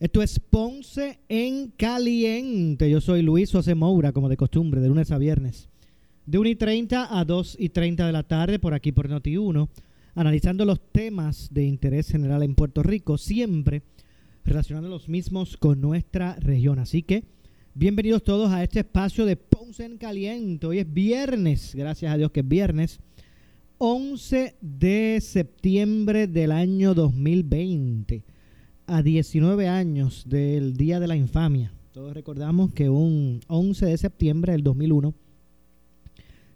Esto es Ponce en Caliente. Yo soy Luis José Moura, como de costumbre, de lunes a viernes. De 1 y 30 a 2 y 30 de la tarde, por aquí por Noti1, analizando los temas de interés general en Puerto Rico, siempre relacionando los mismos con nuestra región. Así que, bienvenidos todos a este espacio de Ponce en Caliente. Hoy es viernes, gracias a Dios que es viernes, 11 de septiembre del año 2020 a 19 años del Día de la Infamia. Todos recordamos que un 11 de septiembre del 2001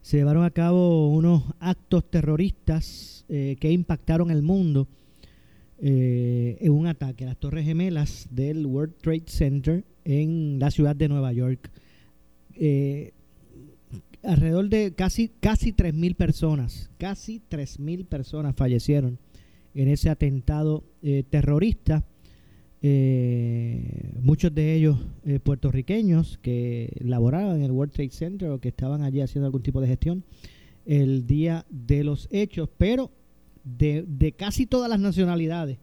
se llevaron a cabo unos actos terroristas eh, que impactaron el mundo eh, en un ataque a las Torres Gemelas del World Trade Center en la ciudad de Nueva York. Eh, alrededor de casi, casi 3.000 personas, casi 3.000 personas fallecieron en ese atentado terrorista eh, muchos de ellos eh, puertorriqueños que laboraban en el World Trade Center o que estaban allí haciendo algún tipo de gestión el día de los hechos, pero de, casi todas las nacionalidades,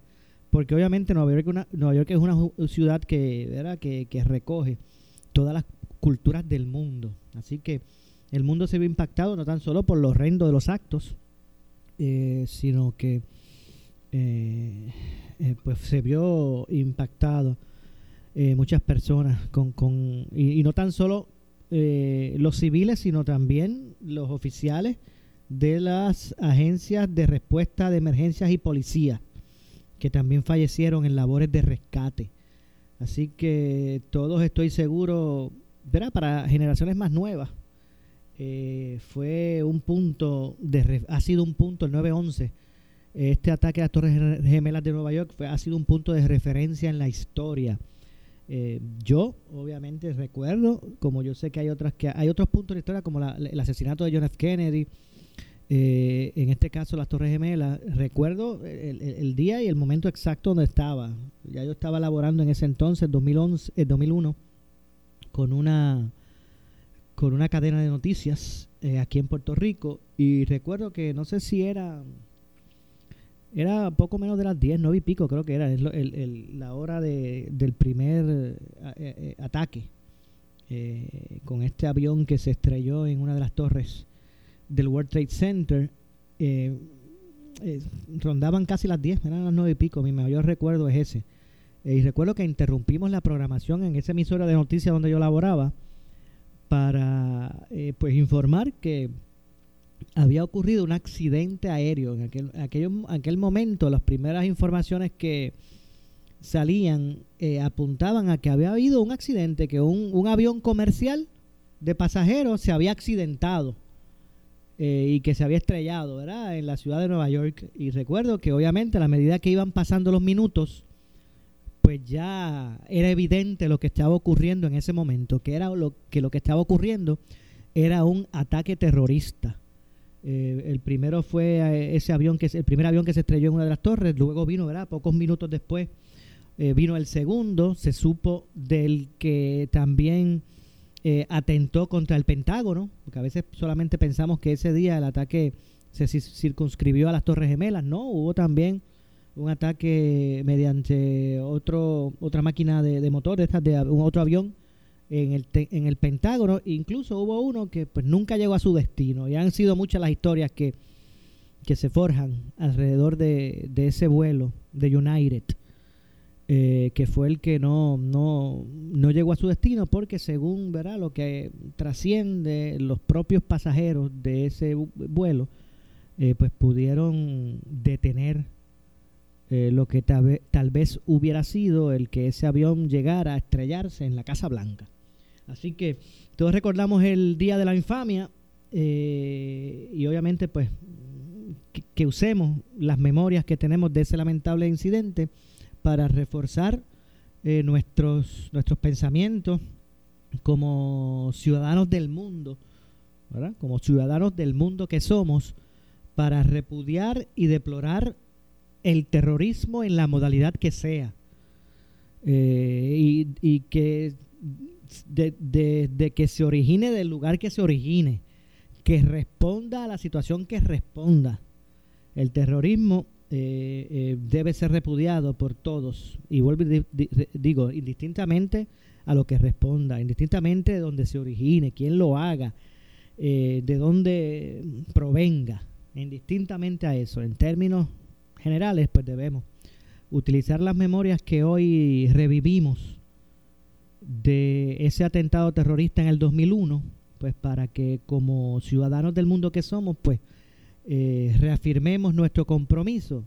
porque obviamente Nueva York, una, Nueva York es una ciudad que, ¿verdad? que, que recoge todas las culturas del mundo, así que el mundo se ve impactado no tan solo por los horrendo de los actos, eh, sino que eh, eh, pues se vio impactado eh, muchas personas con, con y, no tan solo los civiles sino también los oficiales de las agencias de respuesta de emergencias y policía que también fallecieron en labores de rescate. Así que todos estoy seguro verá para generaciones más nuevas fue un punto de ha sido un punto el 911 este ataque a las Torres Gemelas de Nueva York fue, ha sido un punto de referencia en la historia. Eh, yo, obviamente, recuerdo, como yo sé que hay otras que hay otros puntos de la historia, como el asesinato de John F. Kennedy, eh, en este caso las Torres Gemelas, recuerdo el, día y el momento exacto donde estaba. Ya yo estaba laborando en ese entonces, 2011, el 2001, con una con una cadena de noticias eh, aquí en Puerto Rico y recuerdo que no sé si era era poco menos de las 10, 9 y pico, creo que era la hora del primer eh, eh, ataque eh, con este avión que se estrelló en una de las torres del World Trade Center. rondaban casi las 10, eran las 9 y pico, mi mayor recuerdo es ese. y recuerdo que interrumpimos la programación en esa emisora de noticias donde yo laboraba para pues informar que había ocurrido un accidente aéreo. En aquel, aquel, aquel momento, las primeras informaciones que salían eh, apuntaban a que había habido un accidente, que un, un avión comercial de pasajeros se había accidentado eh, y que se había estrellado ¿verdad? en la ciudad de Nueva York. Y recuerdo que obviamente a la medida que iban pasando los minutos, pues ya era evidente lo que estaba ocurriendo en ese momento, que era lo que lo que estaba ocurriendo era un ataque terrorista eh, el primero fue eh, ese avión que el primer avión que se estrelló en una de las torres, luego vino, ¿verdad? Pocos minutos después eh, vino el segundo, se supo del que también atentó contra el Pentágono, porque a veces solamente pensamos que ese día el ataque se circunscribió a las Torres Gemelas, no, hubo también un ataque mediante otro otra máquina de, de motor, de, de un otro avión en el, en el Pentágono. Incluso hubo uno que pues nunca llegó a su destino. Y han sido muchas las historias que, que se forjan alrededor de, ese vuelo de United. eh, que fue el que no, no, no llegó a su destino porque según ¿verdad? lo que trasciende los propios pasajeros de ese vuelo, eh, pues pudieron detener eh, lo que tal, tal, vez hubiera sido el que ese avión llegara a estrellarse en la Casa Blanca. Así que todos recordamos el Día de la Infamia y obviamente pues que usemos las memorias que tenemos de ese lamentable incidente para reforzar eh, nuestros, nuestros pensamientos como ciudadanos del mundo, como ciudadanos del mundo que somos, para repudiar y deplorar el terrorismo en la modalidad que sea. Eh, y, que de, que se origine del lugar que se origine, que responda a la situación que responda. El terrorismo eh, eh, debe ser repudiado por todos. Y vuelvo digo, indistintamente a lo que responda, indistintamente de donde se origine, quién lo haga, eh, de dónde provenga, indistintamente a eso, en términos generales, pues debemos utilizar las memorias que hoy revivimos de ese atentado terrorista en el 2001, pues para que como ciudadanos del mundo que somos, pues eh, reafirmemos nuestro compromiso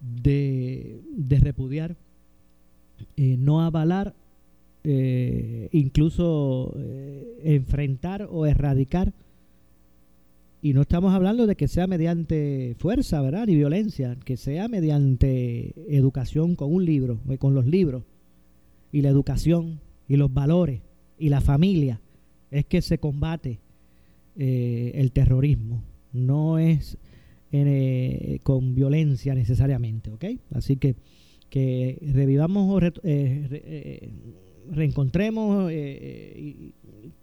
de, repudiar, eh, no avalar, eh, incluso enfrentar o erradicar. Y no estamos hablando de que sea mediante fuerza, ¿verdad? Ni violencia, que sea mediante educación con un libro, con los libros, y la educación, y los valores, y la familia, es que se combate el terrorismo no es eh, con violencia necesariamente, ¿ok? Así que que revivamos o eh, eh, reencontremos y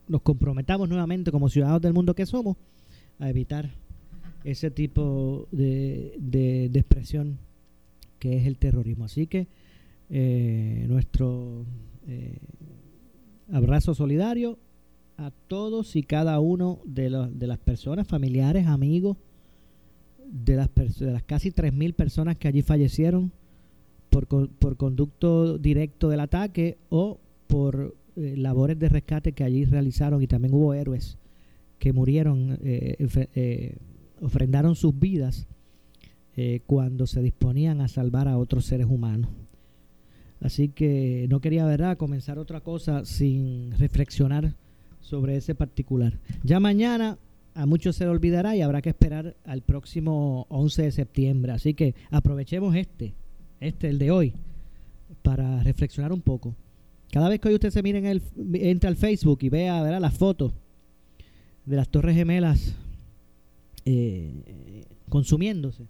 nos comprometamos nuevamente como ciudadanos del mundo que somos a evitar ese tipo de, de, expresión que es el terrorismo. Así que nuestro abrazo solidario a todos y cada uno de, de las personas, familiares, amigos, de las, de las casi 3.000 personas que allí fallecieron por, por conducto directo del ataque o por eh, labores de rescate que allí realizaron y también hubo héroes que murieron, eh, eh, ofrendaron sus vidas cuando se disponían a salvar a otros seres humanos. Así que no quería, ¿verdad?, comenzar otra cosa sin reflexionar sobre ese particular. Ya mañana a muchos se le olvidará y habrá que esperar al próximo 11 de septiembre. Así que aprovechemos este, este, el de hoy, para reflexionar un poco. Cada vez que hoy usted se mire el, entre al Facebook y vea verá las fotos de las Torres Gemelas eh, consumiéndose,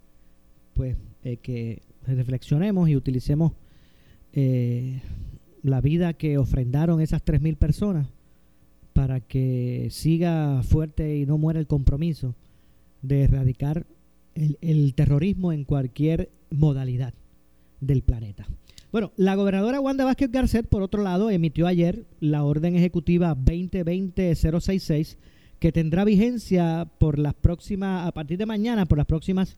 pues eh, que reflexionemos y utilicemos eh, la vida que ofrendaron esas 3.000 personas para que siga fuerte y no muera el compromiso de erradicar el, terrorismo en cualquier modalidad del planeta. Bueno, la gobernadora Wanda Vázquez Garcet, por otro lado, emitió ayer la orden ejecutiva 2020-066 que tendrá vigencia por las próximas, a partir de mañana, por las próximas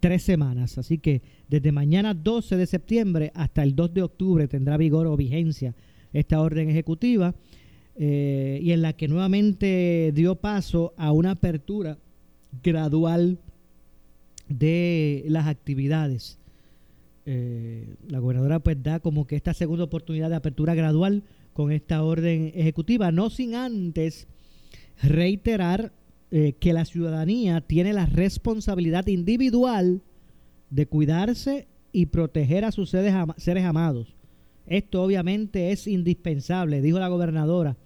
tres semanas. Así que desde mañana 12 de septiembre hasta el 2 de octubre tendrá vigor o vigencia esta orden ejecutiva eh, y en la que nuevamente dio paso a una apertura gradual de las actividades. Eh, la gobernadora pues da como que esta segunda oportunidad de apertura gradual con esta orden ejecutiva, no sin antes reiterar eh, que la ciudadanía tiene la responsabilidad individual de cuidarse y proteger a sus seres, amados. Esto obviamente es indispensable, dijo la gobernadora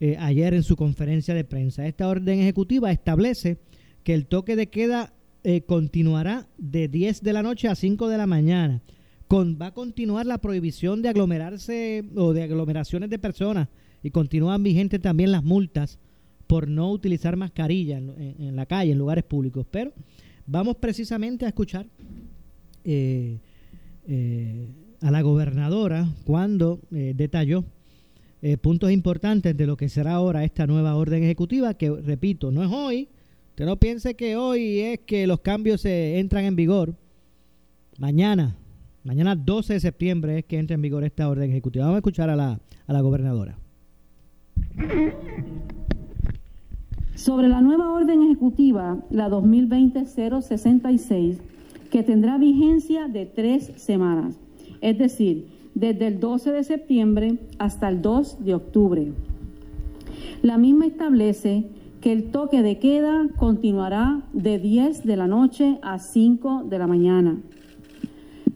eh, ayer en su conferencia de prensa. Esta orden ejecutiva establece que el toque de queda eh, continuará de 10 de la noche a 5 de la mañana. Con, va a continuar la prohibición de aglomerarse o de aglomeraciones de personas y continúan vigentes también las multas por no utilizar mascarilla en, la calle, en lugares públicos. Pero vamos precisamente a escuchar eh, a la gobernadora cuando detalló eh, puntos importantes de lo que será ahora esta nueva orden ejecutiva, que repito, no es hoy. Usted no piense que hoy es que los cambios se entran en vigor. Mañana, Mañana 12 de septiembre es que entra en vigor esta orden ejecutiva. Vamos a escuchar a la, a la gobernadora. Sobre la nueva orden ejecutiva, la 2020-066, que tendrá vigencia de tres semanas, es decir, desde el 12 de septiembre hasta el 2 de octubre. La misma establece que el toque de queda continuará de 10 de la noche a 5 de la mañana.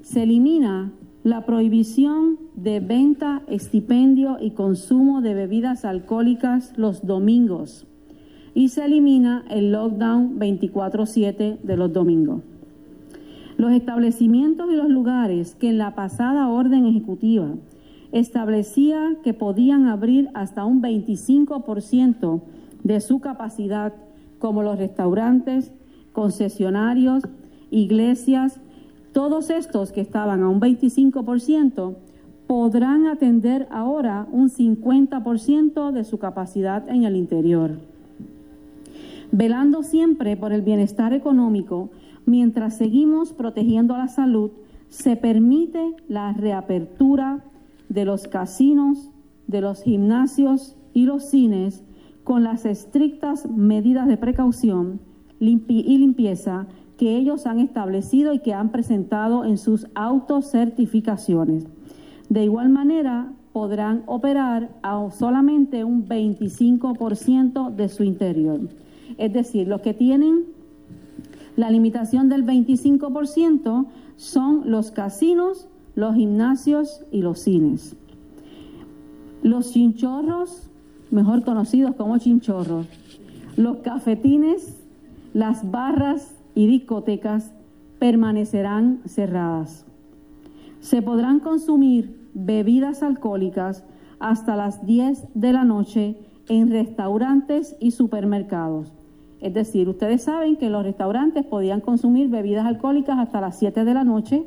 Se elimina la prohibición de venta, estipendio y consumo de bebidas alcohólicas los domingos y se elimina el lockdown 24/7 de los domingos. Los establecimientos y los lugares que en la pasada orden ejecutiva establecía que podían abrir hasta un 25% de su capacidad, como los restaurantes, concesionarios, iglesias, todos estos que estaban a un 25%, podrán atender ahora un 50% de su capacidad en el interior. Velando siempre por el bienestar económico, mientras seguimos protegiendo la salud, se permite la reapertura de los casinos, de los gimnasios y los cines con las estrictas medidas de precaución y limpieza que ellos han establecido y que han presentado en sus autocertificaciones. De igual manera, podrán operar a solamente un 25% de su interior. Es decir, los que tienen la limitación del 25% son los casinos, los gimnasios y los cines. Los chinchorros, mejor conocidos como chinchorros, los cafetines, las barras y discotecas permanecerán cerradas. Se podrán consumir bebidas alcohólicas hasta las 10 de la noche en restaurantes y supermercados es decir, ustedes saben que los restaurantes podían consumir bebidas alcohólicas hasta las 7 de la noche.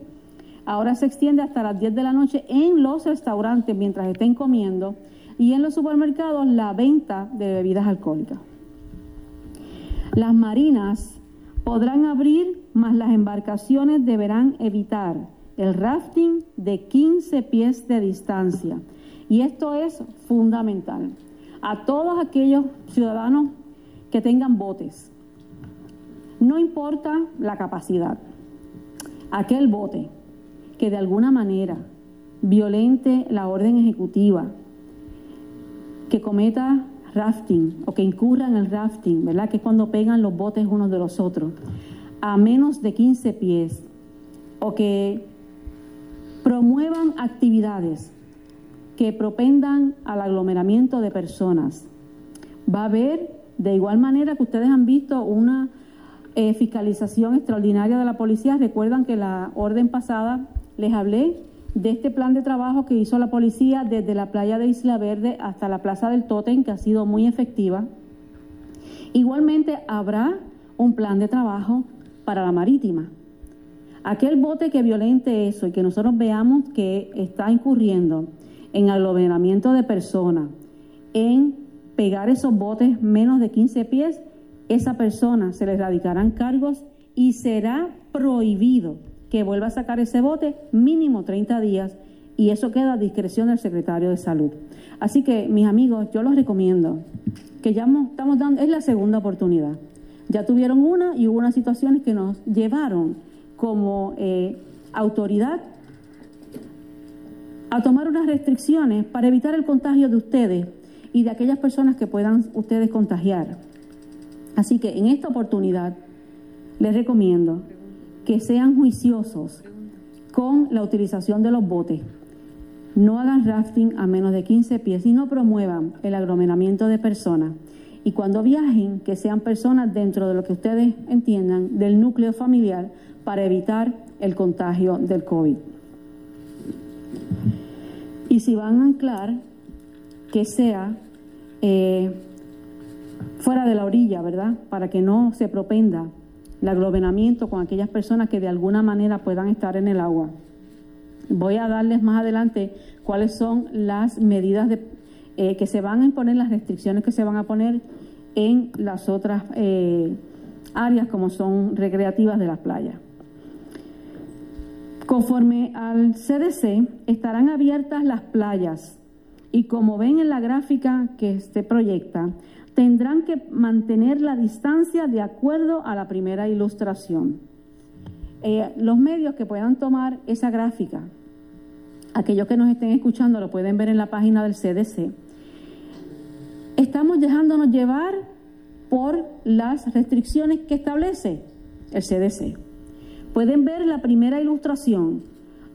Ahora se extiende hasta las 10 de la noche en los restaurantes mientras estén comiendo y en los supermercados la venta de bebidas alcohólicas. Las marinas podrán abrir, mas las embarcaciones deberán evitar el rafting de 15 pies de distancia. Y esto es fundamental. A todos aquellos ciudadanos que tengan botes. No importa la capacidad. Aquel bote que de alguna manera violente la orden ejecutiva, que cometa rafting o que incurra en el rafting, ¿verdad? Que es cuando pegan los botes unos de los otros, a menos de 15 pies, o que promuevan actividades que propendan al aglomeramiento de personas. Va a haber de igual manera que ustedes han visto una eh, fiscalización extraordinaria de la policía, recuerdan que la orden pasada les hablé de este plan de trabajo que hizo la policía desde la playa de Isla Verde hasta la plaza del Totem, que ha sido muy efectiva. Igualmente habrá un plan de trabajo para la marítima. Aquel bote que violente eso y que nosotros veamos que está incurriendo en aglomeramiento de personas, en pegar esos botes menos de 15 pies, esa persona se le radicarán cargos y será prohibido que vuelva a sacar ese bote mínimo 30 días y eso queda a discreción del secretario de salud. Así que, mis amigos, yo los recomiendo que ya estamos dando, es la segunda oportunidad. Ya tuvieron una y hubo unas situaciones que nos llevaron como eh, autoridad a tomar unas restricciones para evitar el contagio de ustedes y de aquellas personas que puedan ustedes contagiar. Así que en esta oportunidad les recomiendo que sean juiciosos con la utilización de los botes. No hagan rafting a menos de 15 pies y no promuevan el aglomeramiento de personas. Y cuando viajen, que sean personas dentro de lo que ustedes entiendan del núcleo familiar para evitar el contagio del COVID. Y si van a anclar, que sea eh, fuera de la orilla, ¿verdad? Para que no se propenda el aglomeramiento con aquellas personas que de alguna manera puedan estar en el agua. Voy a darles más adelante cuáles son las medidas eh, que se van a imponer, las restricciones que se van a poner en las otras eh, áreas como son recreativas de las playas. Conforme al CDC, estarán abiertas las playas y como ven en la gráfica que se proyecta, tendrán que mantener la distancia de acuerdo a la primera ilustración. Eh, los medios que puedan tomar esa gráfica, aquellos que nos estén escuchando lo pueden ver en la página del CDC, estamos dejándonos llevar por las restricciones que establece el CDC. Pueden ver la primera ilustración,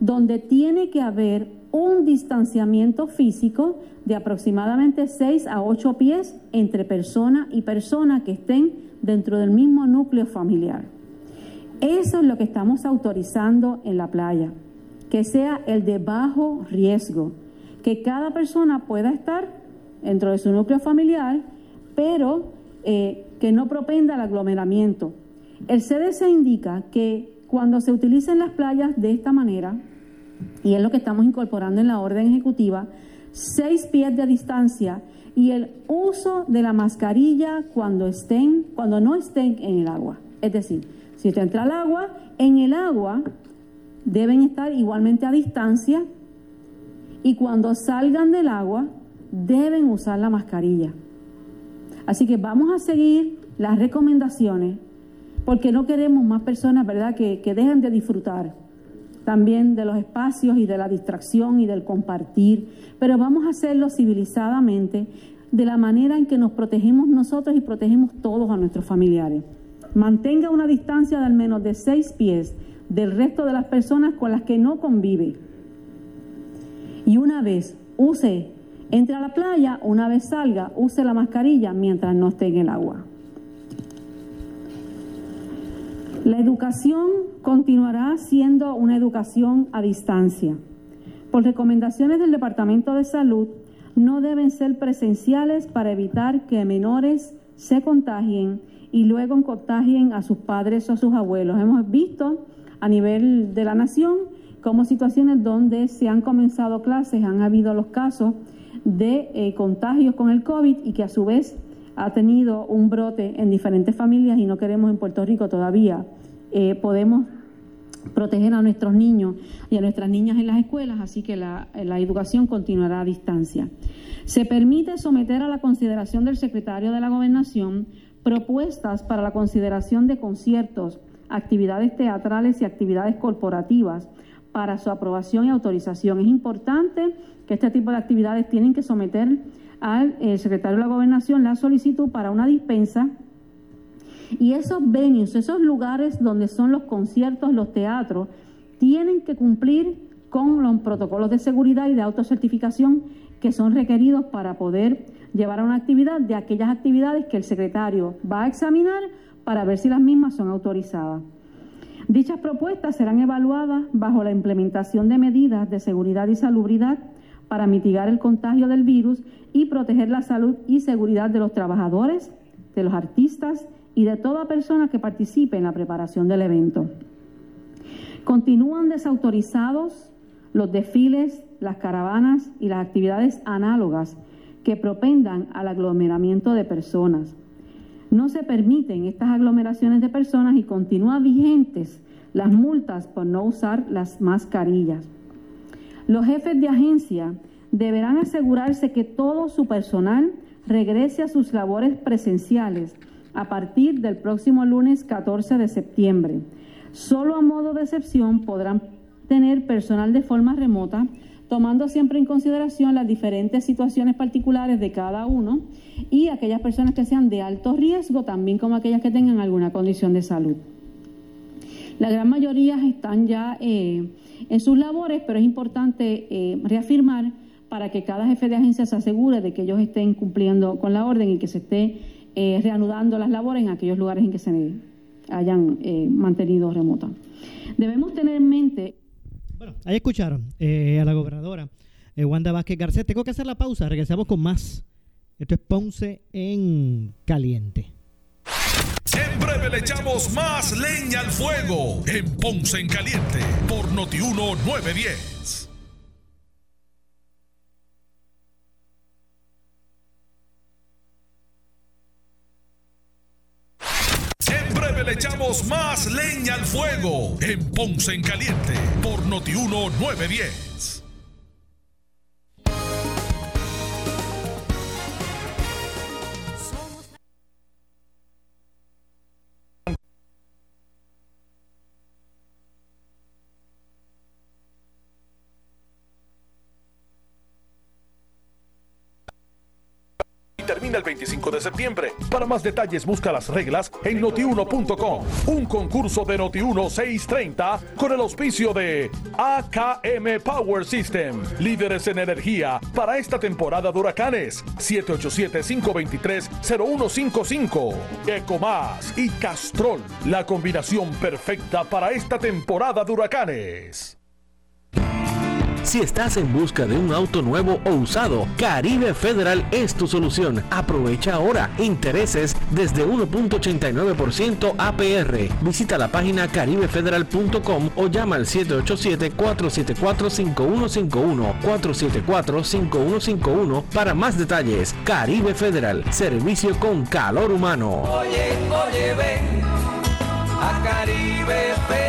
donde tiene que haber un distanciamiento físico de aproximadamente 6 a 8 pies entre persona y persona que estén dentro del mismo núcleo familiar. Eso es lo que estamos autorizando en la playa, que sea el de bajo riesgo, que cada persona pueda estar dentro de su núcleo familiar, pero eh, que no propenda al aglomeramiento. El CDC indica que cuando se utilicen las playas de esta manera, y es lo que estamos incorporando en la orden ejecutiva, seis pies de distancia y el uso de la mascarilla cuando estén, cuando no estén en el agua. Es decir, si usted entra al agua, en el agua deben estar igualmente a distancia y cuando salgan del agua deben usar la mascarilla. Así que vamos a seguir las recomendaciones porque no queremos más personas, ¿verdad?, que, que dejen de disfrutar también de los espacios y de la distracción y del compartir, pero vamos a hacerlo civilizadamente, de la manera en que nos protegemos nosotros y protegemos todos a nuestros familiares. Mantenga una distancia de al menos de seis pies del resto de las personas con las que no convive. Y una vez use, entre a la playa, una vez salga, use la mascarilla mientras no esté en el agua. La educación continuará siendo una educación a distancia. Por recomendaciones del Departamento de Salud, no deben ser presenciales para evitar que menores se contagien y luego contagien a sus padres o a sus abuelos. Hemos visto a nivel de la nación como situaciones donde se han comenzado clases, han habido los casos de eh, contagios con el COVID y que a su vez ha tenido un brote en diferentes familias y no queremos en Puerto Rico todavía eh, podemos proteger a nuestros niños y a nuestras niñas en las escuelas, así que la, educación continuará a distancia. Se permite someter a la consideración del secretario de la Gobernación propuestas para la consideración de conciertos, actividades teatrales y actividades corporativas para su aprobación y autorización. Es importante que este tipo de actividades tienen que someter al eh, secretario de la Gobernación la solicitud para una dispensa y esos venues, esos lugares donde son los conciertos, los teatros, tienen que cumplir con los protocolos de seguridad y de autocertificación que son requeridos para poder llevar a una actividad de aquellas actividades que el secretario va a examinar para ver si las mismas son autorizadas. Dichas propuestas serán evaluadas bajo la implementación de medidas de seguridad y salubridad para mitigar el contagio del virus y proteger la salud y seguridad de los trabajadores, de los artistas y de toda persona que participe en la preparación del evento. Continúan desautorizados los desfiles, las caravanas y las actividades análogas que propendan al aglomeramiento de personas. No se permiten estas aglomeraciones de personas y continúan vigentes las multas por no usar las mascarillas. Los jefes de agencia deberán asegurarse que todo su personal regrese a sus labores presenciales a partir del próximo lunes 14 de septiembre. Solo a modo de excepción podrán tener personal de forma remota, tomando siempre en consideración las diferentes situaciones particulares de cada uno y aquellas personas que sean de alto riesgo, también como aquellas que tengan alguna condición de salud. La gran mayoría están ya eh, en sus labores, pero es importante eh, reafirmar para que cada jefe de agencia se asegure de que ellos estén cumpliendo con la orden y que se esté eh, reanudando las labores en aquellos lugares en que se hayan eh, mantenido remotas. Debemos tener en mente... Bueno, ahí escucharon eh, a la gobernadora Wanda Vázquez Garcés. Tengo que hacer la pausa, regresamos con más. Esto es Ponce en Caliente. En breve le echamos más leña al fuego en Ponce en Caliente por Notiuno 910. Leña al fuego en Ponce en Caliente por Notiuno 910. Termina el 25 de septiembre. Para más detalles busca las reglas en notiuno.com. Un concurso de Notiuno 630 con el auspicio de AKM Power System, líderes en energía para esta temporada de huracanes. 787-523-0155. Ecomás y Castrol, la combinación perfecta para esta temporada de huracanes. Si estás en busca de un auto nuevo o usado, Caribe Federal es tu solución. Aprovecha ahora intereses desde 1.89% APR. Visita la página caribefederal.com o llama al 787-474-5151, 474-5151 para más detalles. Caribe Federal, servicio con calor humano. Oye, oye, ven a Caribe Federal.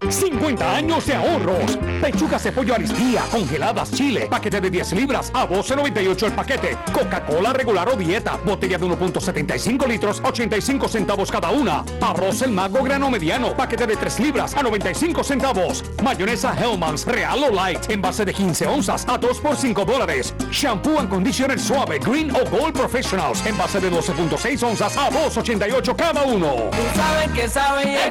50 años de ahorros. Pechugas de pollo aristía, congeladas, chile, paquete de 10 libras a 12.98 el paquete. Coca-Cola regular o dieta, botella de 1.75 litros, 85 centavos cada una. Arroz el mago grano mediano, paquete de 3 libras a 95 centavos. Mayonesa Hellmann's Real o Light, envase de 15 onzas a 2 por 5 dólares. Shampoo and conditioner suave, green o gold professionals, envase de 12.6 onzas a 2.88 cada uno. Tú sabes que saben.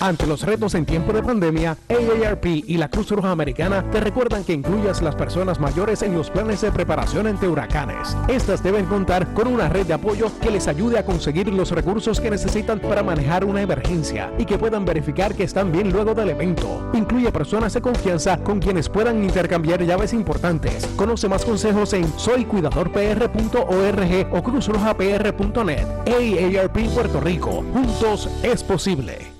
Ante los retos en tiempo de pandemia, AARP y la Cruz Roja Americana te recuerdan que incluyas las personas mayores en los planes de preparación ante huracanes. Estas deben contar con una red de apoyo que les ayude a conseguir los recursos que necesitan para manejar una emergencia y que puedan verificar que están bien luego del evento. Incluye personas de confianza con quienes puedan intercambiar llaves importantes. Conoce más consejos en soycuidadorpr.org o cruzrojapr.net. AARP Puerto Rico. Juntos es posible.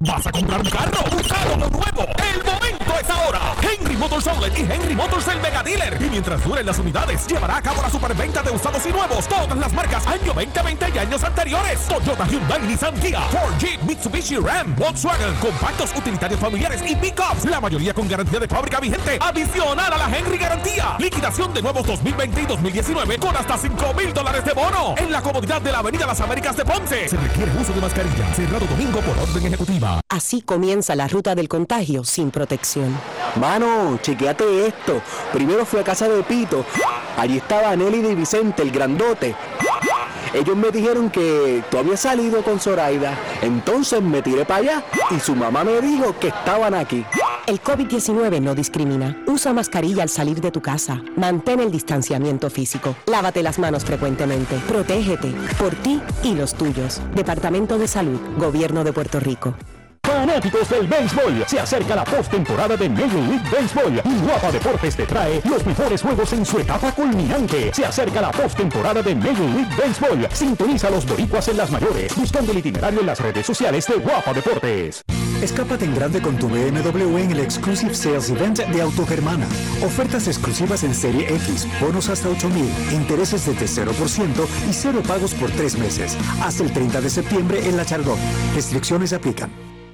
¿Vas a comprar un carro? ¿Usado o nuevo? El momento es ahora. Motors Outlet y Henry Motors el Mega Dealer. Y mientras duren las unidades, llevará a cabo la superventa de usados y nuevos. Todas las marcas año 2020 y años anteriores. Toyota, Hyundai, Nissan, Kia, Ford, Jeep, Mitsubishi, Ram, Volkswagen, compactos, utilitarios familiares y pickups. La mayoría con garantía de fábrica vigente. Adicional a la Henry Garantía. Liquidación de nuevos 2020 y 2019 con hasta 5 mil dólares de bono. En la comodidad de la Avenida Las Américas de Ponce. Se requiere uso de mascarilla. Cerrado domingo por orden ejecutiva. Así comienza la ruta del contagio sin protección. Mano, chequeate esto. Primero fui a casa de Pito. Allí estaba Nelly y Vicente, el grandote. Ellos me dijeron que tú habías salido con Zoraida. Entonces me tiré para allá y su mamá me dijo que estaban aquí. El COVID-19 no discrimina. Usa mascarilla al salir de tu casa. Mantén el distanciamiento físico. Lávate las manos frecuentemente. Protégete por ti y los tuyos. Departamento de Salud, Gobierno de Puerto Rico. Fanáticos del béisbol, se acerca la postemporada de Major League Baseball Guapa Deportes te trae los mejores juegos en su etapa culminante. Se acerca la postemporada de Major League Baseball. Sintoniza los boricuas en las mayores, buscando el itinerario en las redes sociales de Guapa Deportes. Escápate en grande con tu BMW en el Exclusive Sales Event de Autogermana. Ofertas exclusivas en Serie X, bonos hasta 8000, intereses desde 0% y cero pagos por tres meses. Hasta el 30 de septiembre en La Chardón. Restricciones aplican.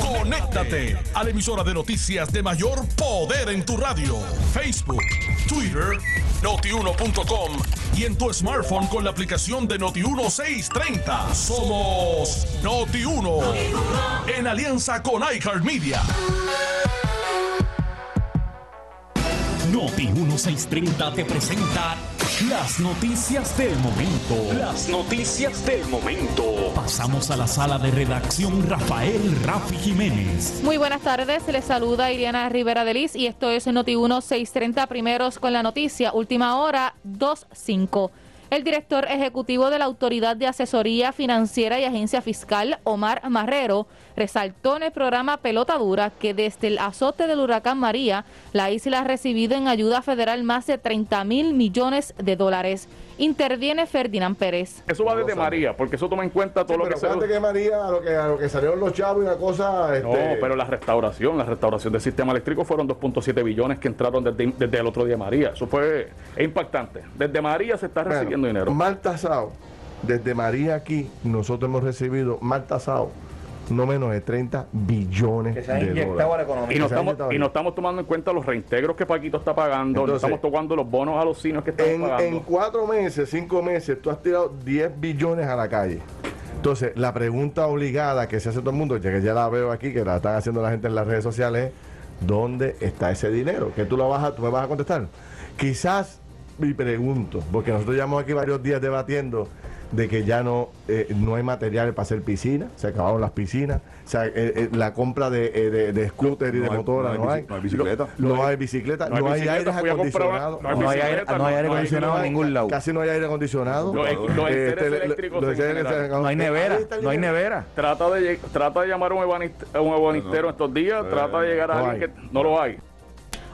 Conéctate a la emisora de noticias de mayor poder en tu radio. Facebook, Twitter, notiuno.com y en tu smartphone con la aplicación de Noti1 630. Somos Noti1 en alianza con iHeartMedia. Noti 1630 te presenta las noticias del momento. Las noticias del momento. Pasamos a la sala de redacción Rafael Rafi Jiménez. Muy buenas tardes, les saluda Iriana Rivera de Liz y esto es Noti 1630 primeros con la noticia, última hora 25. El director ejecutivo de la Autoridad de Asesoría Financiera y Agencia Fiscal, Omar Marrero, resaltó en el programa Pelota Dura que desde el azote del huracán María, la isla ha recibido en ayuda federal más de 30 mil millones de dólares. Interviene Ferdinand Pérez. Eso va desde María, porque eso toma en cuenta todo lo que se... que María, a lo que, a lo que salieron los chavos y una cosa. Este, No, pero la restauración, la restauración del sistema eléctrico fueron 2.7 billones que entraron desde, desde el otro día María. Eso fue impactante. Desde María se está bueno, recibiendo dinero. Mal tasado. Desde María aquí, nosotros hemos recibido mal tasado no menos de 30 billones Que se ha de inyectado dólares. a la economía. Y no, estamos, y no estamos tomando en cuenta los reintegros que Paquito está pagando, no estamos tocando los bonos a los cinos que estamos en, pagando. en cuatro meses, cinco meses, tú has tirado 10 billones a la calle. Entonces, la pregunta obligada que se hace todo el mundo, ya que ya la veo aquí, que la están haciendo la gente en las redes sociales, es ¿dónde está ese dinero? Que tú, lo vas a, tú me vas a contestar. Quizás, mi pregunto, porque nosotros llevamos aquí varios días debatiendo de que ya no, eh, no hay materiales para hacer piscina, se acabaron las piscinas, o sea, eh, eh, la compra de, eh, de, de scooter y de No hay- no no hay hay, no hay bicicleta. no, No hay- hay bicicleta, no no hay hay, aire acondicionado, no hay No hay aire- no hay no acondicionado en ningún lado. Casi no hay aire acondicionado. Los- los Este, eléctricos Ahí está el dinero. Trata de, trata de llamar a un, ebanistero estos días, trata de llegar a no alguien que no lo hay.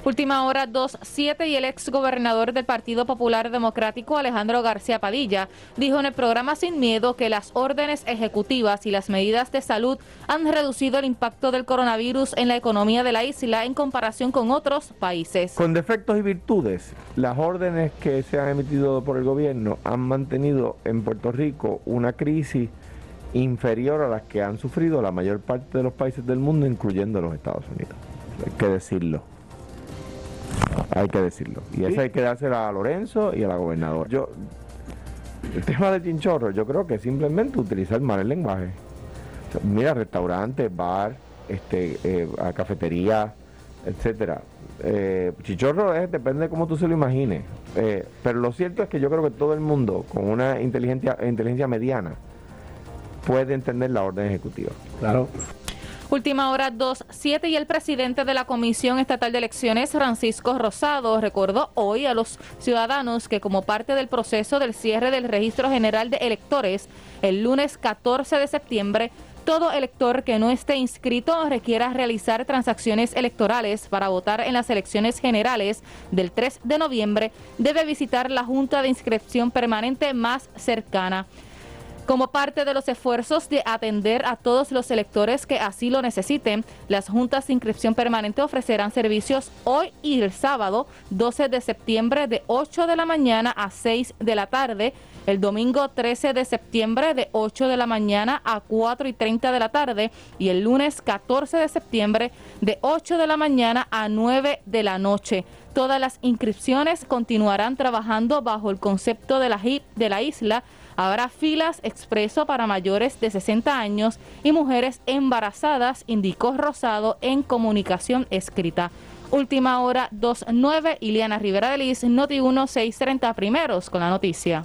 Última hora 2.7 y el ex gobernador del Partido Popular Democrático, Alejandro García Padilla, dijo en el programa Sin Miedo que las órdenes ejecutivas y las medidas de salud han reducido el impacto del coronavirus en la economía de la isla en comparación con otros países. Con defectos y virtudes, las órdenes que se han emitido por el gobierno han mantenido en Puerto Rico una crisis inferior a las que han sufrido la mayor parte de los países del mundo, incluyendo los Estados Unidos. Hay que decirlo. Hay que decirlo. Y eso hay que dársela a Lorenzo y a la gobernadora. Yo, el tema del chinchorro, yo creo que simplemente utilizar mal el lenguaje. O sea, mira, restaurantes, bar, este, eh, a cafetería, etcétera. Eh, chichorro es, depende de cómo tú se lo imagines. Eh, pero lo cierto es que yo creo que todo el mundo con una inteligencia, inteligencia mediana puede entender la orden ejecutiva. Claro. Última hora 2.7 y el presidente de la Comisión Estatal de Elecciones, Francisco Rosado, recordó hoy a los ciudadanos que como parte del proceso del cierre del registro general de electores, el lunes 14 de septiembre, todo elector que no esté inscrito requiera realizar transacciones electorales para votar en las elecciones generales del 3 de noviembre debe visitar la Junta de Inscripción Permanente más cercana. Como parte de los esfuerzos de atender a todos los electores que así lo necesiten, las juntas de inscripción permanente ofrecerán servicios hoy y el sábado 12 de septiembre de 8 de la mañana a 6 de la tarde, el domingo 13 de septiembre de 8 de la mañana a 4 y 30 de la tarde y el lunes 14 de septiembre de 8 de la mañana a 9 de la noche. Todas las inscripciones continuarán trabajando bajo el concepto de la, de la isla Habrá filas expreso para mayores de 60 años y mujeres embarazadas, indicó Rosado en comunicación escrita. Última hora 2.9, Iliana Rivera de Liz, Noti 1 630 primeros con la noticia.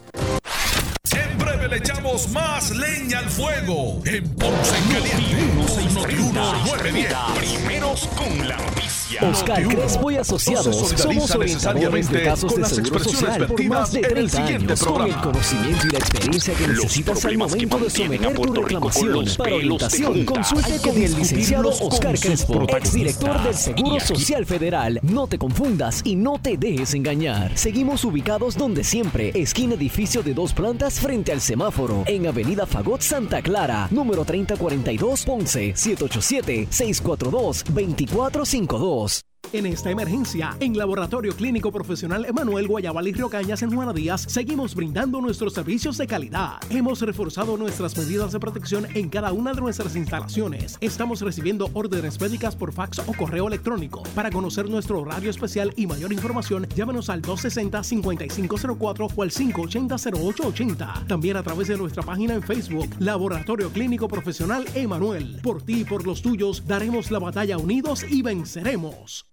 Le echamos más leña al fuego en Ponce en Caliente Noti 1 910. Primeros con la noticia. Oscar Crespo y Asociados somos orientadores de casos de seguro social por más de 30 años con el conocimiento y la experiencia que necesitas al momento de someter tu reclamación. Para orientación, consulte con el licenciado Oscar Crespo, exdirector del Seguro Social Federal. No te confundas y no te dejes engañar. Seguimos ubicados donde siempre, esquina edificio de dos plantas frente al semáforo, en Avenida Fagot Santa Clara, número 3042 Ponce, 787 642 2452 en esta emergencia, en Laboratorio Clínico Profesional Emanuel Guayabal y Río Cañas en Juana Díaz, seguimos brindando nuestros servicios de calidad. Hemos reforzado nuestras medidas de protección en cada una de nuestras instalaciones. Estamos recibiendo órdenes médicas por fax o correo electrónico. Para conocer nuestro horario especial y mayor información, llámenos al 260-5504 o al 580-0880. También a través de nuestra página en Facebook, Laboratorio Clínico Profesional Emanuel. Por ti y por los tuyos, daremos la batalla unidos y venceremos.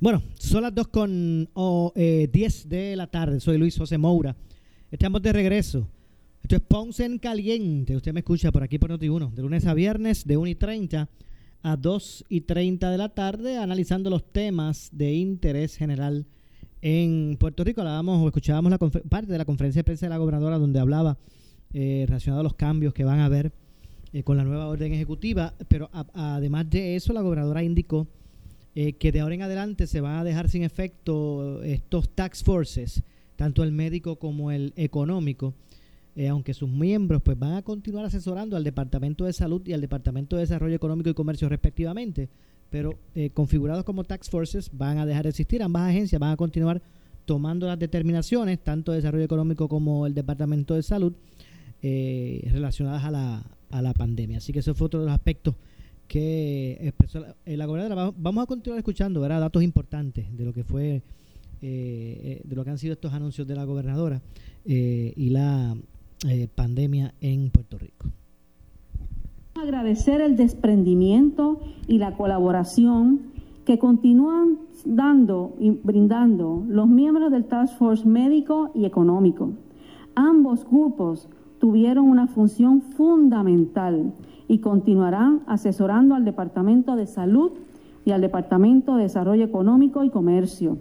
Bueno, son las 2 con 10 de la tarde. Soy Luis José Moura. Estamos de regreso. Esto es Ponce en Caliente. Usted me escucha por aquí por Noti1, de lunes a viernes, de 1 y 30 a 2 y 30 de la tarde, analizando los temas de interés general en Puerto Rico. Hablábamos o escuchábamos la parte de la conferencia de prensa de la gobernadora donde hablaba eh, relacionado a los cambios que van a haber eh, con la nueva orden ejecutiva, pero además de eso, la gobernadora indicó eh, que de ahora en adelante se van a dejar sin efecto estos tax forces, tanto el médico como el económico, eh, aunque sus miembros pues van a continuar asesorando al Departamento de Salud y al Departamento de Desarrollo Económico y Comercio respectivamente, pero eh, configurados como tax forces van a dejar de existir. Ambas agencias van a continuar tomando las determinaciones, tanto de Desarrollo Económico como el Departamento de Salud, relacionadas a la, a la pandemia. Así que eso fue otro de los aspectos que expresó la, gobernadora. Vamos a continuar escuchando ¿verdad? datos importantes de lo que fue, eh, eh, de lo que han sido estos anuncios de la gobernadora eh, y la pandemia en Puerto Rico. Agradecer el desprendimiento y la colaboración que continúan dando y brindando los miembros del Task Force médico y económico. Ambos grupos tuvieron una función fundamental y continuarán asesorando al Departamento de Salud y al Departamento de Desarrollo Económico y Comercio.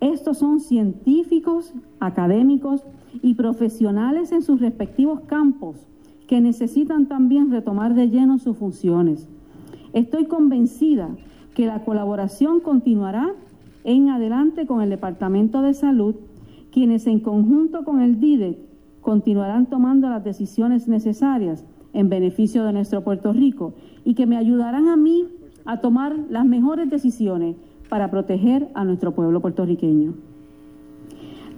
Estos son científicos, académicos y profesionales en sus respectivos campos que necesitan también retomar de lleno sus funciones. Estoy convencida que la colaboración continuará en adelante con el Departamento de Salud, quienes en conjunto con el DIDE continuarán tomando las decisiones necesarias en beneficio de nuestro Puerto Rico y que me ayudarán a mí a tomar las mejores decisiones para proteger a nuestro pueblo puertorriqueño.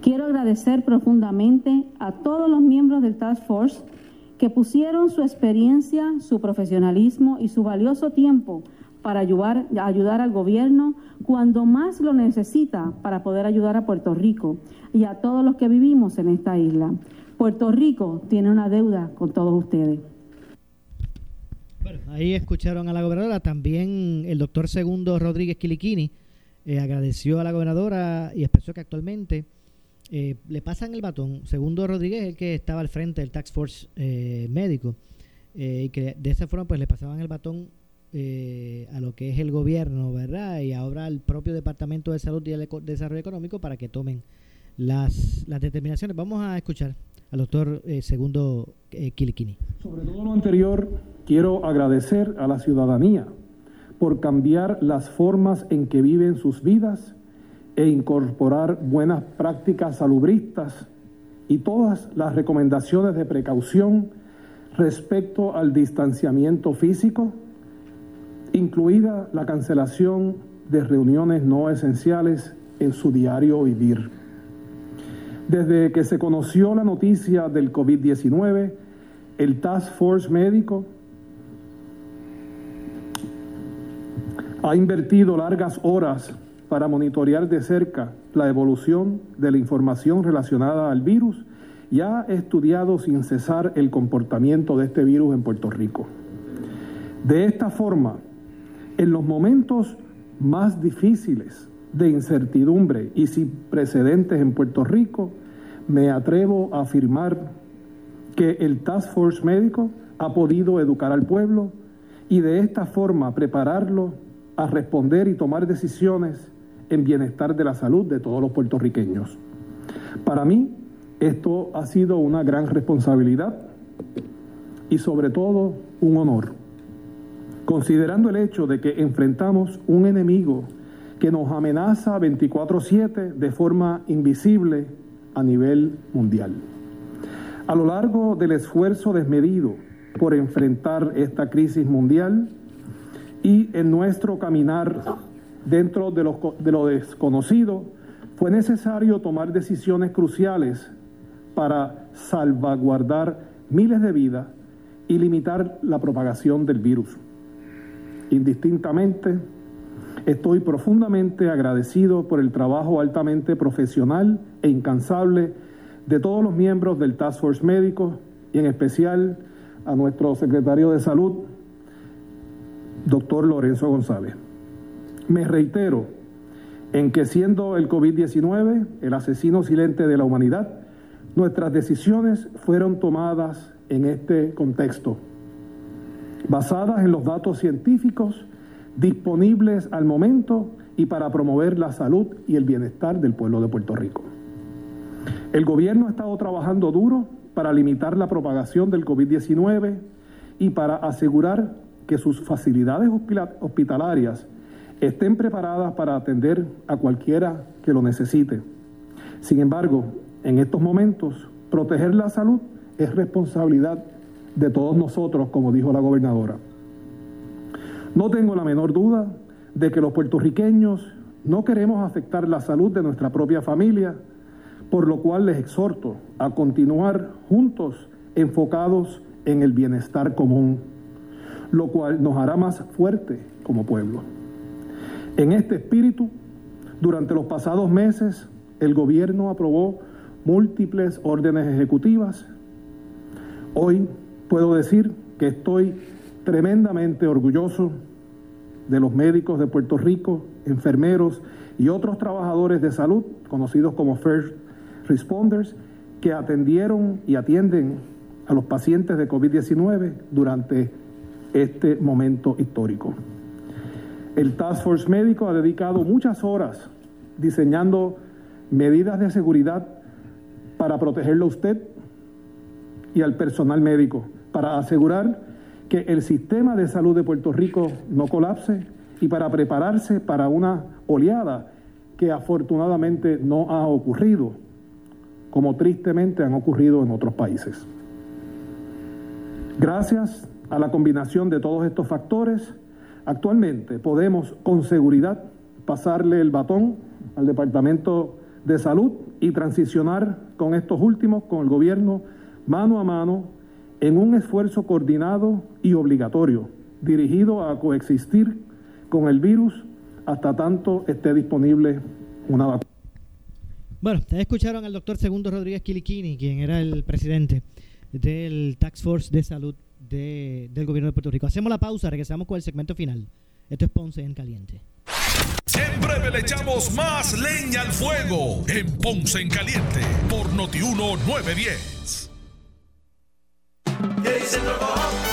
Quiero agradecer profundamente a todos los miembros del Task Force que pusieron su experiencia, su profesionalismo y su valioso tiempo para ayudar, ayudar al gobierno cuando más lo necesita para poder ayudar a Puerto Rico y a todos los que vivimos en esta isla. Puerto Rico tiene una deuda con todos ustedes. Bueno, ahí escucharon a la gobernadora, también el doctor Segundo Rodríguez Quiliquini eh, agradeció a la gobernadora y expresó que actualmente eh, le pasan el batón. Segundo Rodríguez, el que estaba al frente del Tax Force eh, médico, y que de esa forma pues le pasaban el batón a lo que es el gobierno, ¿verdad? Y ahora al propio Departamento de Salud y Desarrollo Económico para que tomen las, las determinaciones. Vamos a escuchar al doctor Segundo Quiliquini. Sobre todo lo anterior, quiero agradecer a la ciudadanía por cambiar las formas en que viven sus vidas e incorporar buenas prácticas salubristas y todas las recomendaciones de precaución respecto al distanciamiento físico, incluida la cancelación de reuniones no esenciales en su diario vivir. Desde que se conoció la noticia del COVID-19, el Task Force médico ha invertido largas horas para monitorear de cerca la evolución de la información relacionada al virus y ha estudiado sin cesar el comportamiento de este virus en Puerto Rico. De esta forma, en los momentos más difíciles de incertidumbre y sin precedentes en Puerto Rico, me atrevo a afirmar que el Task Force médico ha podido educar al pueblo y de esta forma prepararlo a responder y tomar decisiones en bienestar de la salud de todos los puertorriqueños. Para mí, esto ha sido una gran responsabilidad y sobre todo un honor, considerando el hecho de que enfrentamos un enemigo que nos amenaza 24/7 de forma invisible a nivel mundial. A lo largo del esfuerzo desmedido por enfrentar esta crisis mundial, y en nuestro caminar dentro de lo, de lo desconocido fue necesario tomar decisiones cruciales para salvaguardar miles de vidas y limitar la propagación del virus. Indistintamente, estoy profundamente agradecido por el trabajo altamente profesional e incansable de todos los miembros del Task Force Médico y en especial a nuestro secretario de Salud, doctor Lorenzo González. Me reitero en que siendo el COVID-19 el asesino silente de la humanidad, nuestras decisiones fueron tomadas en este contexto, basadas en los datos científicos disponibles al momento y para promover la salud y el bienestar del pueblo de Puerto Rico. El gobierno ha estado trabajando duro para limitar la propagación del COVID-19 y para asegurar que sus facilidades hospitalarias estén preparadas para atender a cualquiera que lo necesite. Sin embargo, en estos momentos, proteger la salud es responsabilidad de todos nosotros, como dijo la gobernadora. No tengo la menor duda de que los puertorriqueños no queremos afectar la salud de nuestra propia familia, por lo cual les exhorto a continuar juntos enfocados en el bienestar común lo cual nos hará más fuerte como pueblo. En este espíritu, durante los pasados meses, el gobierno aprobó múltiples órdenes ejecutivas. Hoy puedo decir que estoy tremendamente orgulloso de los médicos de Puerto Rico, enfermeros y otros trabajadores de salud, conocidos como First Responders, que atendieron y atienden a los pacientes de COVID-19 durante este momento histórico. El Task Force Médico ha dedicado muchas horas diseñando medidas de seguridad para protegerlo a usted y al personal médico, para asegurar que el sistema de salud de Puerto Rico no colapse y para prepararse para una oleada que afortunadamente no ha ocurrido, como tristemente han ocurrido en otros países. Gracias a la combinación de todos estos factores, actualmente podemos con seguridad pasarle el batón al Departamento de Salud y transicionar con estos últimos, con el gobierno, mano a mano, en un esfuerzo coordinado y obligatorio, dirigido a coexistir con el virus hasta tanto esté disponible una vacuna. Bueno, ustedes escucharon al doctor Segundo Rodríguez Quiliquini, quien era el presidente del Tax Force de Salud del gobierno de Puerto Rico. Hacemos la pausa, regresamos con el segmento final. Esto es Ponce en Caliente. En breve le echamos más leña al fuego en Ponce en Caliente por Notiuno 910. In the ball.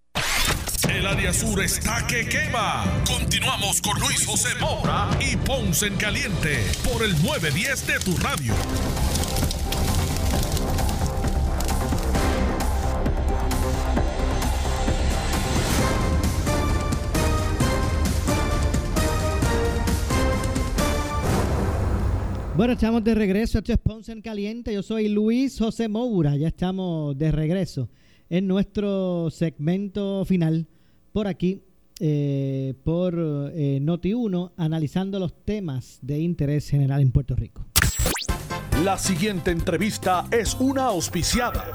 El área sur está que quema. Continuamos con Luis José Moura y Ponce en Caliente por el 910 de tu radio. Bueno, estamos de regreso. Esto es Ponce en Caliente. Yo soy Luis José Moura. Ya estamos de regreso en nuestro segmento final por aquí, eh, por eh, Noti1, analizando los temas de interés general en Puerto Rico. La siguiente entrevista es una auspiciada.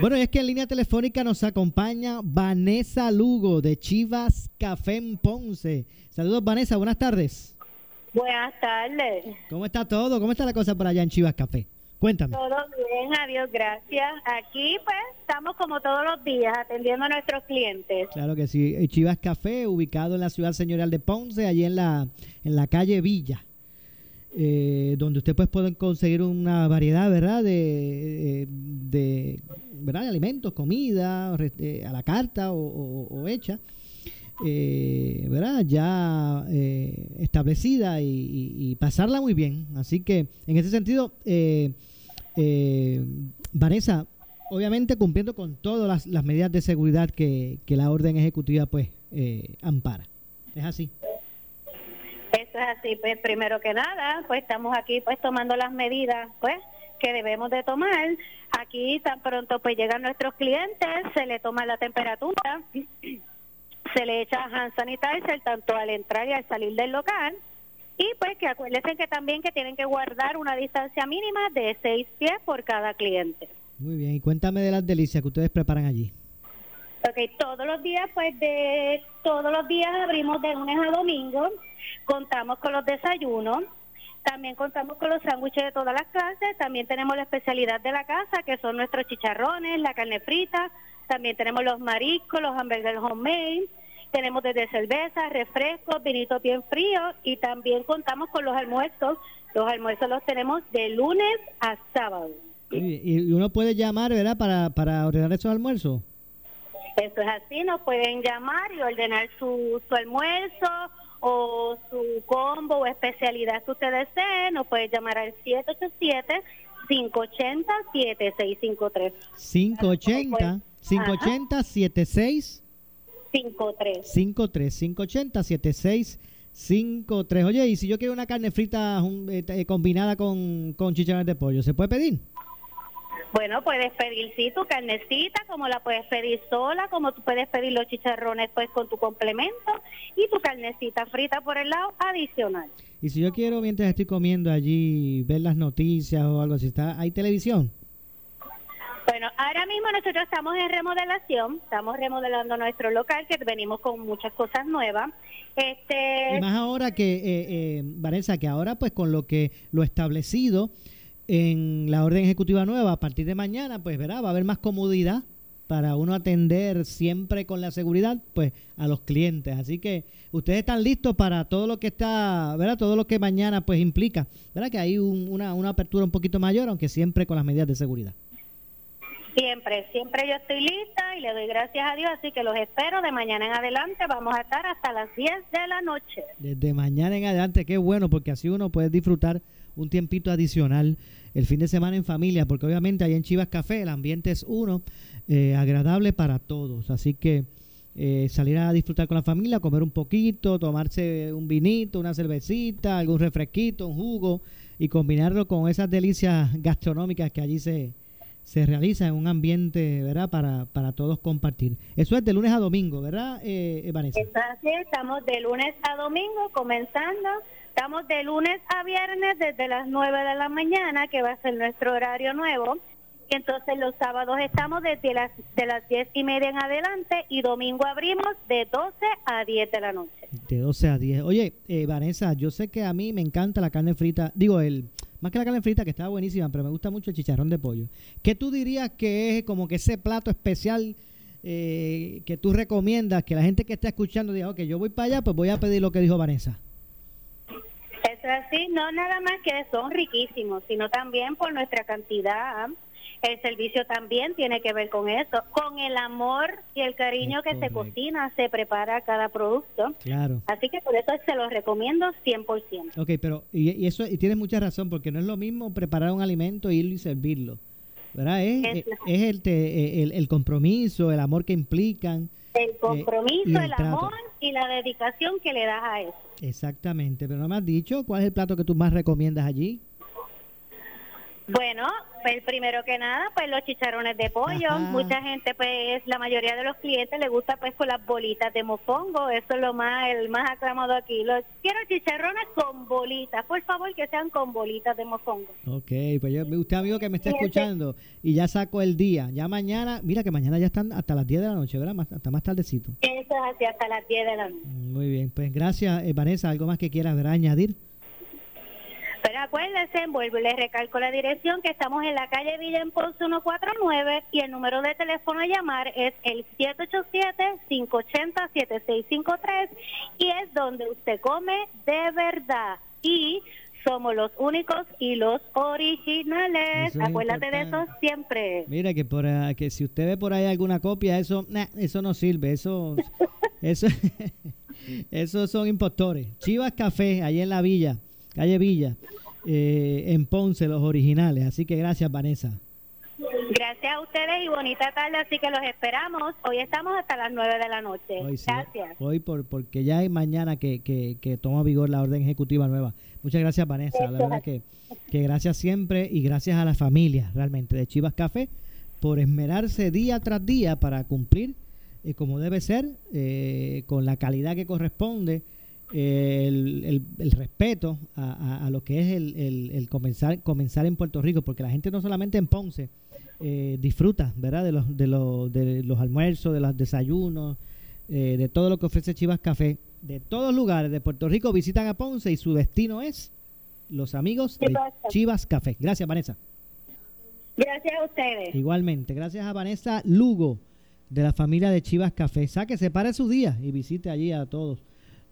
Bueno, es que en línea telefónica nos acompaña Vanessa Lugo de Chivas Café en Ponce. Saludos, Vanessa, buenas tardes. Buenas tardes. ¿Cómo está todo? ¿Cómo está la cosa por allá en Chivas Café? Cuéntame. Todo bien, adiós, gracias. Aquí pues estamos como todos los días atendiendo a nuestros clientes. Claro que sí. Eh, Chivas Café, ubicado en la ciudad señorial de Ponce, allí en la, en la calle Villa. Eh, donde usted pues puede conseguir una variedad, ¿verdad? De, de, ¿verdad? de alimentos, comida, a la carta o, hecha. Eh, ¿verdad? Ya establecida y, y, pasarla muy bien. Así que en ese sentido, eh, eh, Vanessa, obviamente cumpliendo con todas las, medidas de seguridad que, la orden ejecutiva pues eh, ampara. ¿Es así? Eso es así, pues primero que nada, pues estamos aquí pues tomando las medidas pues que debemos de tomar. Aquí tan pronto pues llegan nuestros clientes, se le toma la temperatura, se le echa hand sanitizer tanto al entrar y al salir del local y pues que acuérdense que también que tienen que guardar una distancia mínima de seis pies por cada cliente. Muy bien, y cuéntame de las delicias que ustedes preparan allí. Ok, todos los días, pues de todos los días abrimos de lunes a domingo, contamos con los desayunos, también contamos con los sándwiches de todas las clases, también tenemos la especialidad de la casa, que son nuestros chicharrones, la carne frita, también tenemos los mariscos, los hamburguesas homemade, Tenemos desde cerveza, refrescos, vinito bien frío y también contamos con los almuerzos. Los almuerzos los tenemos de lunes a sábado. Y, uno puede llamar, ¿verdad? Para, para ordenar esos almuerzos. Eso es así, nos pueden llamar y ordenar su, su almuerzo o su combo o especialidad que usted desee. Nos puede llamar al 787 580 7653. 580 580 76 53. 53 580 7653. Oye, y si yo quiero una carne frita eh, eh, combinada con, con chicharrones de pollo, ¿se puede pedir? Bueno, puedes pedir sí tu carnecita, como la puedes pedir sola, como tú puedes pedir los chicharrones pues con tu complemento y tu carnecita frita por el lado adicional. Y si yo quiero mientras estoy comiendo allí ver las noticias o algo así, ¿está, ¿hay televisión? Bueno, ahora mismo nosotros estamos en remodelación, estamos remodelando nuestro local, que venimos con muchas cosas nuevas. Este... Y más ahora que, eh, eh, Vanessa, que ahora pues con lo que lo establecido en la orden ejecutiva nueva a partir de mañana, pues verá, va a haber más comodidad para uno atender siempre con la seguridad pues a los clientes. Así que ustedes están listos para todo lo que está, ¿verdad? Todo lo que mañana pues implica, ¿verdad? Que hay una, una apertura un poquito mayor, aunque siempre con las medidas de seguridad. Siempre, siempre yo estoy lista y le doy gracias a Dios, así que los espero de mañana en adelante. Vamos a estar hasta las 10 de la noche. Desde mañana en adelante, qué bueno, porque así uno puede disfrutar un tiempito adicional el fin de semana en familia, porque obviamente ahí en Chivas Café el ambiente es uno, eh, agradable para todos. Así que eh, salir a disfrutar con la familia, comer un poquito, tomarse un vinito, una cervecita, algún refresquito, un jugo y combinarlo con esas delicias gastronómicas que allí se, se realiza en un ambiente, ¿verdad? Para, para todos compartir. Eso es de lunes a domingo, ¿verdad, eh, Vanessa? estamos de lunes a domingo comenzando Estamos de lunes a viernes desde las 9 de la mañana, que va a ser nuestro horario nuevo. Y entonces los sábados estamos desde las, de las 10 y media en adelante y domingo abrimos de 12 a 10 de la noche. De 12 a 10. Oye, eh, Vanessa, yo sé que a mí me encanta la carne frita, digo, el más que la carne frita que estaba buenísima, pero me gusta mucho el chicharrón de pollo. ¿Qué tú dirías que es como que ese plato especial eh, que tú recomiendas, que la gente que está escuchando diga, ok, yo voy para allá, pues voy a pedir lo que dijo Vanessa? Es así, no nada más que son riquísimos, sino también por nuestra cantidad. El servicio también tiene que ver con eso, con el amor y el cariño que se cocina, se prepara cada producto. Claro. Así que por eso se los recomiendo 100%. Ok, pero y, eso y tienes mucha razón porque no es lo mismo preparar un alimento, irlo y servirlo. ¿Verdad? Es, es, el, el, el, compromiso, el amor que implican. El eh, compromiso, el amor y la dedicación que le das a eso. Exactamente, pero no me has dicho cuál es el plato que tú más recomiendas allí. Bueno, pues primero que nada, pues los chicharrones de pollo. Mucha gente, pues la mayoría de los clientes le gusta pues con las bolitas de mofongo. Eso es lo más, el más aclamado aquí. Los quiero chicharrones con bolitas. Por favor, que sean con bolitas de mofongo. Ok, pues yo, usted amigo que me está escuchando y ya saco el día. Ya mañana, mira que mañana ya están hasta las 10 de la noche, ¿verdad? hasta más tardecito. Eso es así, hasta las 10 de la noche. Muy bien, pues gracias, eh, Vanessa. ¿Algo más que quieras ver, añadir? Acuérdense, vuelvo y les recalco la dirección que estamos en la calle Villa en Ponce 149 y el número de teléfono a llamar es el 787-580-7653 y es donde usted come de verdad. Y somos los únicos y los originales. Acuérdate de eso siempre. Mira que por que si usted ve por ahí alguna copia, eso eso no sirve, eso eso esos son impostores. Chivas Café ahí en la villa calle Villa, eh, en Ponce, los originales. Así que gracias, Vanessa. Gracias a ustedes y bonita tarde, así que los esperamos. Hoy estamos hasta las 9 de la noche. gracias. Hoy por, porque ya es mañana que, que, que, toma vigor la orden ejecutiva nueva. Muchas gracias, Vanessa. La verdad que, que gracias siempre y gracias a la familia realmente de Chivas Café por esmerarse día tras día para cumplir eh, como debe ser, eh, con la calidad que corresponde el, el, respeto a, a, lo que es el, el, comenzar, comenzar en Puerto Rico, porque la gente no solamente en Ponce eh, disfruta, ¿verdad? De los, de, los, de los almuerzos, de los desayunos, eh, de todo lo que ofrece Chivas Café. De todos lugares de Puerto Rico visitan a Ponce y su destino es los amigos de Chivas Café. Gracias, Vanessa. Gracias a ustedes. Igualmente, gracias a Vanessa Lugo de la familia de Chivas Café. Saque, separe su día y visite allí a todos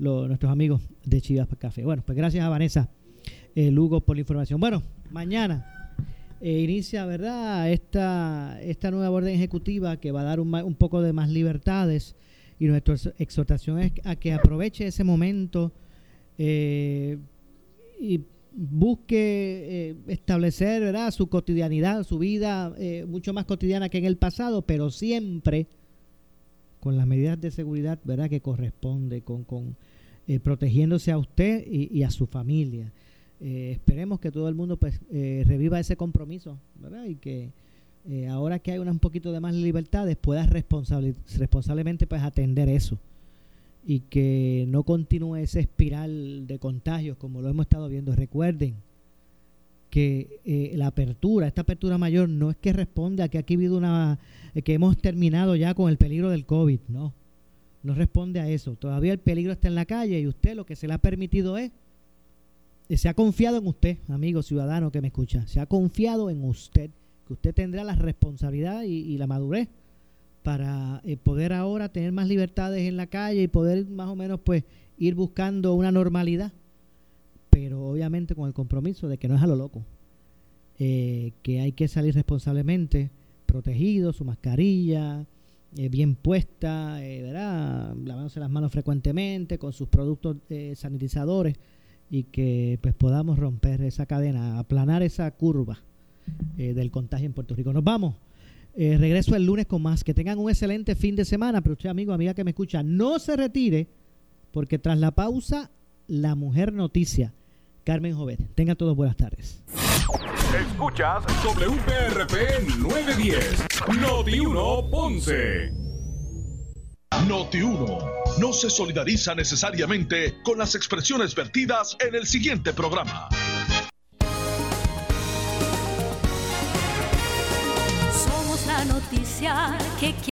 nuestros amigos de Chivas Café. Bueno, pues gracias a Vanessa eh, Lugo por la información. Bueno, mañana eh, inicia, ¿verdad?, esta, esta nueva orden ejecutiva que va a dar un, un poco de más libertades y nuestra exhortación es a que aproveche ese momento eh, y busque establecer ¿verdad? su cotidianidad, su vida mucho más cotidiana que en el pasado, pero siempre con las medidas de seguridad verdad que corresponde, con protegiéndose a usted y a su familia. Eh, esperemos que todo el mundo pues eh, reviva ese compromiso, ¿verdad? Y que eh, ahora que hay un poquito de más libertades pueda responsable, responsablemente pues atender eso y que no continúe esa espiral de contagios como lo hemos estado viendo. Recuerden que la apertura, esta apertura mayor no es que responde a que aquí ha habido una, que hemos terminado ya con el peligro del COVID, no, no responde a eso. Todavía el peligro está en la calle y usted lo que se le ha permitido es se ha confiado en usted, amigo ciudadano que me escucha, se ha confiado en usted, que usted tendrá la responsabilidad y, la madurez para eh, poder ahora tener más libertades en la calle y poder más o menos pues ir buscando una normalidad, pero obviamente con el compromiso de que no es a lo loco, eh, que hay que salir responsablemente, protegido, su mascarilla, eh, bien puesta, ¿verdad? lavándose las manos frecuentemente con sus productos sanitizadores y que pues podamos romper esa cadena, aplanar esa curva eh, del contagio en Puerto Rico. Nos vamos. Eh, regreso el lunes con más. Que tengan un excelente fin de semana, pero usted, amigo, amiga que me escucha, no se retire, porque tras la pausa, la mujer noticia, Carmen Jovet. Tengan todos buenas tardes. Escuchas WPRP 910, Noti 1 Ponce. Noti 1 no se solidariza necesariamente con las expresiones vertidas en el siguiente programa. Somos la noticia que